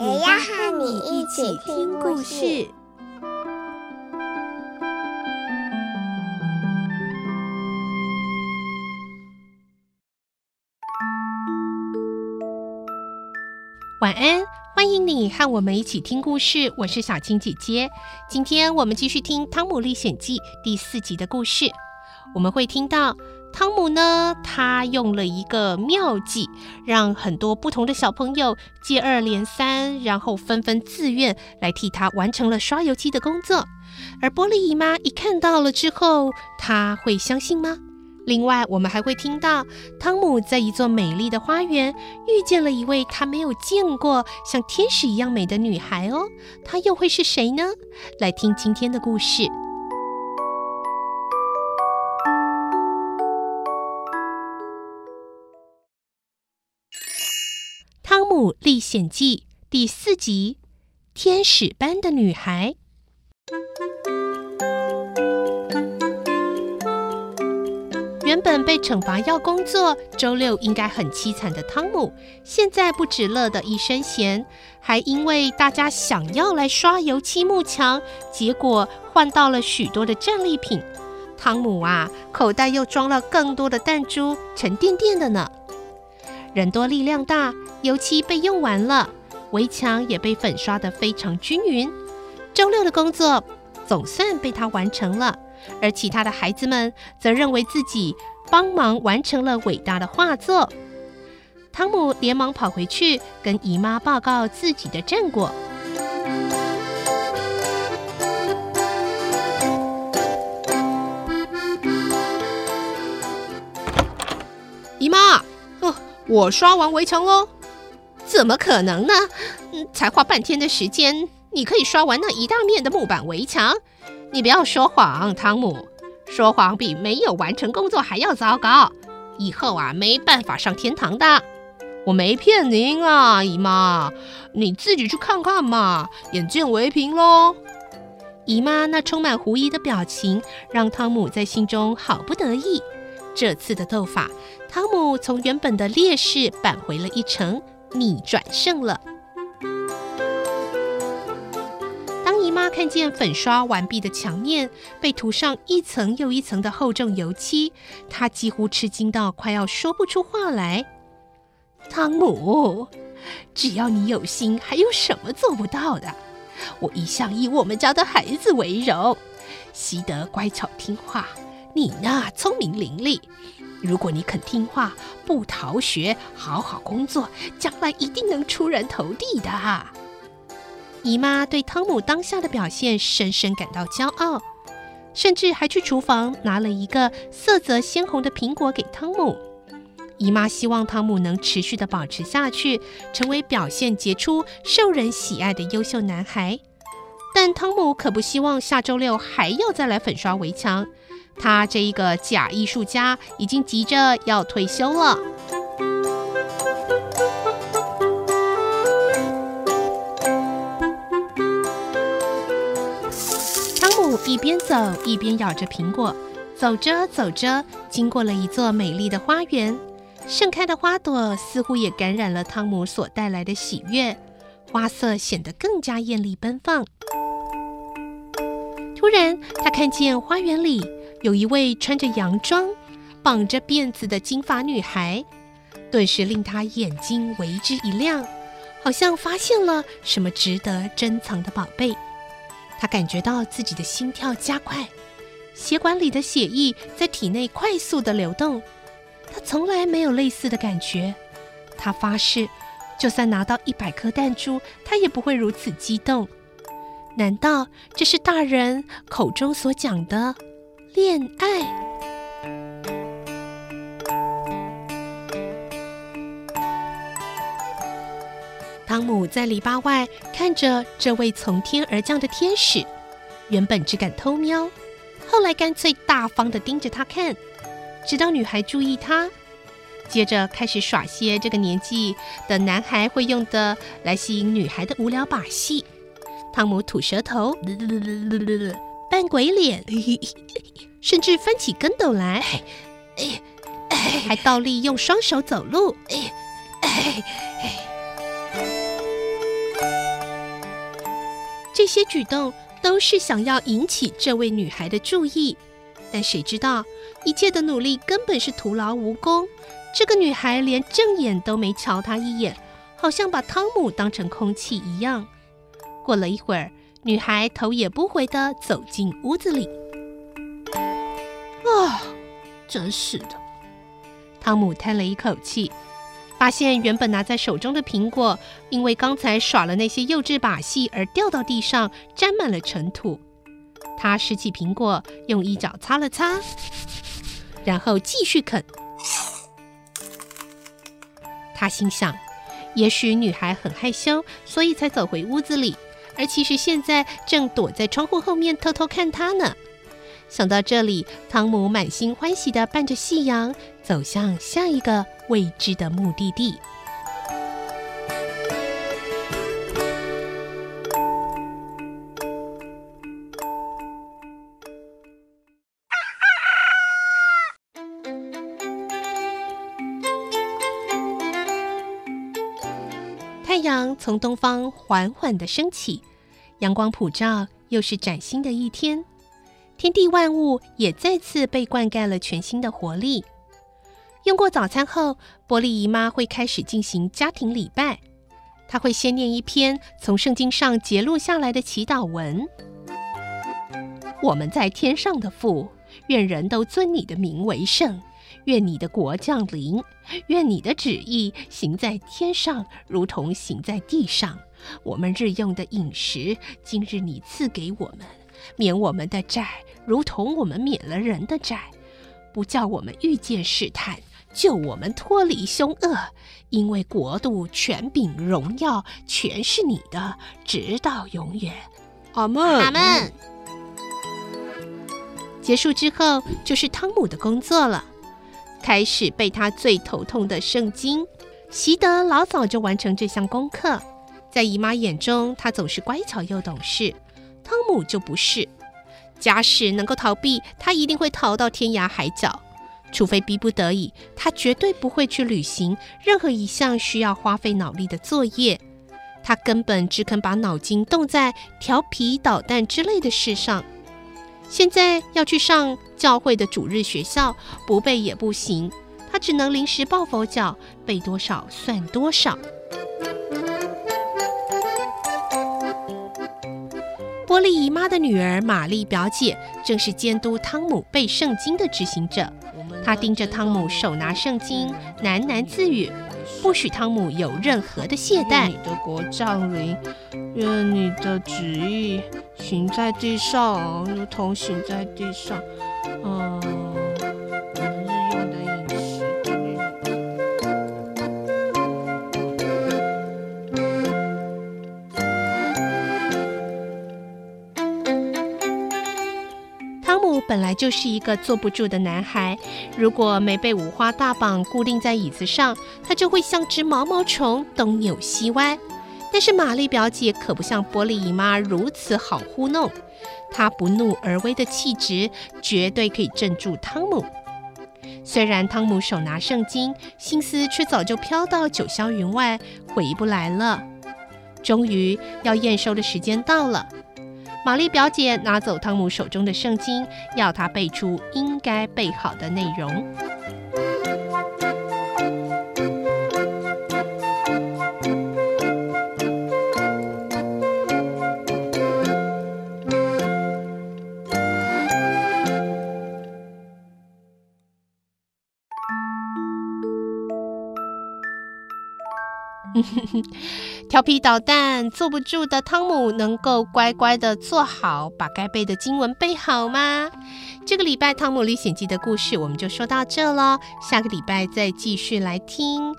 也要和你一起听故事。晚安，欢迎你和我们一起听故事。我是小青姐姐，今天我们继续听《汤姆历险记》第四集的故事。我们会听到汤姆呢，他用了一个妙计，让很多不同的小朋友接二连三，然后纷纷自愿来替他完成了刷油漆的工作。而波莉姨妈一看到了之后，她会相信吗？另外，我们还会听到汤姆在一座美丽的花园遇见了一位他没有见过像天使一样美的女孩哦，她又会是谁呢？来听今天的故事，《历险记》第四集《天使般的女孩》。原本被惩罚要工作，周六应该很凄惨的汤姆，现在不止乐得一身闲，还因为大家想要来刷油漆幕墙，结果换到了许多的战利品。汤姆啊，口袋又装了更多的弹珠，沉甸甸的呢。人多力量大，油漆被用完了，围墙也被粉刷得非常均匀。周六的工作总算被他完成了。而其他的孩子们则认为自己帮忙完成了伟大的画作。汤姆连忙跑回去跟姨妈报告自己的战果。姨妈，哦，我刷完围墙喽！怎么可能呢？嗯，才花半天的时间，你可以刷完那一大面的木板围墙？你不要说谎，汤姆，说谎比没有完成工作还要糟糕。以后啊，没办法上天堂的。我没骗您啊，姨妈，你自己去看看嘛，眼见为凭喽。姨妈那充满狐疑的表情，让汤姆在心中好不得意。这次的斗法，汤姆从原本的劣势扳回了一城，逆转胜了。当姨妈看见粉刷完毕的墙面被涂上一层又一层的厚重油漆，她几乎吃惊到快要说不出话来。汤姆，只要你有心，还有什么做不到的？我一向以我们家的孩子为荣，西德乖巧听话，你呢聪明伶俐。如果你肯听话，不逃学，好好工作，将来一定能出人头地的。姨妈对汤姆当下的表现深深感到骄傲，甚至还去厨房拿了一个色泽鲜红的苹果给汤姆。姨妈希望汤姆能持续地保持下去，成为表现杰出、受人喜爱的优秀男孩。但汤姆可不希望下周六还要再来粉刷围墙，他这一个假艺术家已经急着要退休了。汤姆一边走一边咬着苹果，走着走着，经过了一座美丽的花园，盛开的花朵似乎也感染了汤姆所带来的喜悦，花色显得更加艳丽奔放。突然，他看见花园里有一位穿着洋装、绑着辫子的金发女孩，顿时令他眼睛为之一亮，好像发现了什么值得珍藏的宝贝。他感觉到自己的心跳加快，血管里的血液在体内快速地流动。他从来没有类似的感觉。他发誓，就算拿到一百颗弹珠，他也不会如此激动。难道这是大人口中所讲的恋爱？汤姆在篱笆外看着这位从天而降的天使，原本只敢偷瞄，后来干脆大方的盯着他看，直到女孩注意他，接着开始耍些这个年纪的男孩会用的来吸引女孩的无聊把戏。汤姆吐舌头，扮鬼脸，甚至翻起跟斗来，还倒立用双手走路。这些举动都是想要引起这位女孩的注意，但谁知道一切的努力根本是徒劳无功。这个女孩连正眼都没瞧他一眼，好像把汤姆当成空气一样。过了一会儿，女孩头也不回地走进屋子里。啊，真是的！汤姆叹了一口气。发现原本拿在手中的苹果，因为刚才耍了那些幼稚把戏而掉到地上，沾满了尘土。他拾起苹果，用衣角擦了擦，然后继续啃。他心想，也许女孩很害羞，所以才走回屋子里，而其实现在正躲在窗户后面偷偷看他呢。想到这里，汤姆满心欢喜的伴着夕阳走向下一个未知的目的地。太阳从东方缓缓的升起，阳光普照，又是崭新的一天。天地万物也再次被灌溉了全新的活力。用过早餐后，波利姨妈会开始进行家庭礼拜。她会先念一篇从圣经上节录下来的祈祷文：“我们在天上的父，愿人都尊你的名为圣。愿你的国降临。愿你的旨意行在天上，如同行在地上。我们日用的饮食，今日你赐给我们。”免我们的债，如同我们免了人的债；不叫我们遇见试探，救我们脱离凶恶。因为国度、权柄、荣耀，全是你的，直到永远。阿门，阿门。结束之后，就是汤姆的工作了，开始背他最头痛的圣经。习得老早就完成这项功课，在姨妈眼中，他总是乖巧又懂事。汤姆就不是，假使能够逃避，他一定会逃到天涯海角。除非逼不得已，他绝对不会去履行任何一项需要花费脑力的作业。他根本只肯把脑筋动在调皮捣蛋之类的事上。现在要去上教会的主日学校，不背也不行。他只能临时抱佛脚，背多少算多少。莉姨妈的女儿玛丽表姐正是监督汤姆背圣经的执行者。她盯着汤姆手拿圣经，喃喃自语，不许汤姆有任何的懈怠。你的国降临，愿你的旨意行在地上，如同行在地上。嗯。本来就是一个坐不住的男孩，如果没被五花大绑固定在椅子上，他就会像只毛毛虫东扭西歪。但是玛丽表姐可不像波莉姨妈如此好糊弄，她不怒而威的气质绝对可以镇住汤姆。虽然汤姆手拿圣经，心思却早就飘到九霄云外，回不来了。终于要验收的时间到了。玛丽表姐拿走汤姆手中的圣经，要他背出应该背好的内容。调皮捣蛋、坐不住的汤姆，能够乖乖的坐好，把该背的经文背好吗？这个礼拜《汤姆历险记》的故事我们就说到这了，下个礼拜再继续来听《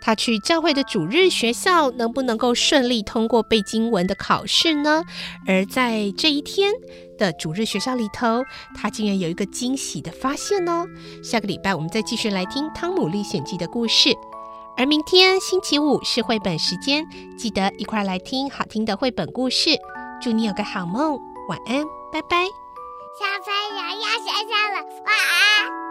他去教会的主日学校能不能够顺利通过背经文的考试呢？而在这一天的主日学校里头，他竟然有一个惊喜的发现哦！下个礼拜我们再继续来听《汤姆历险记》的故事。而明天星期五是绘本时间，记得一块来听好听的绘本故事。祝你有个好梦，晚安，拜拜。小朋友要睡觉了，晚安。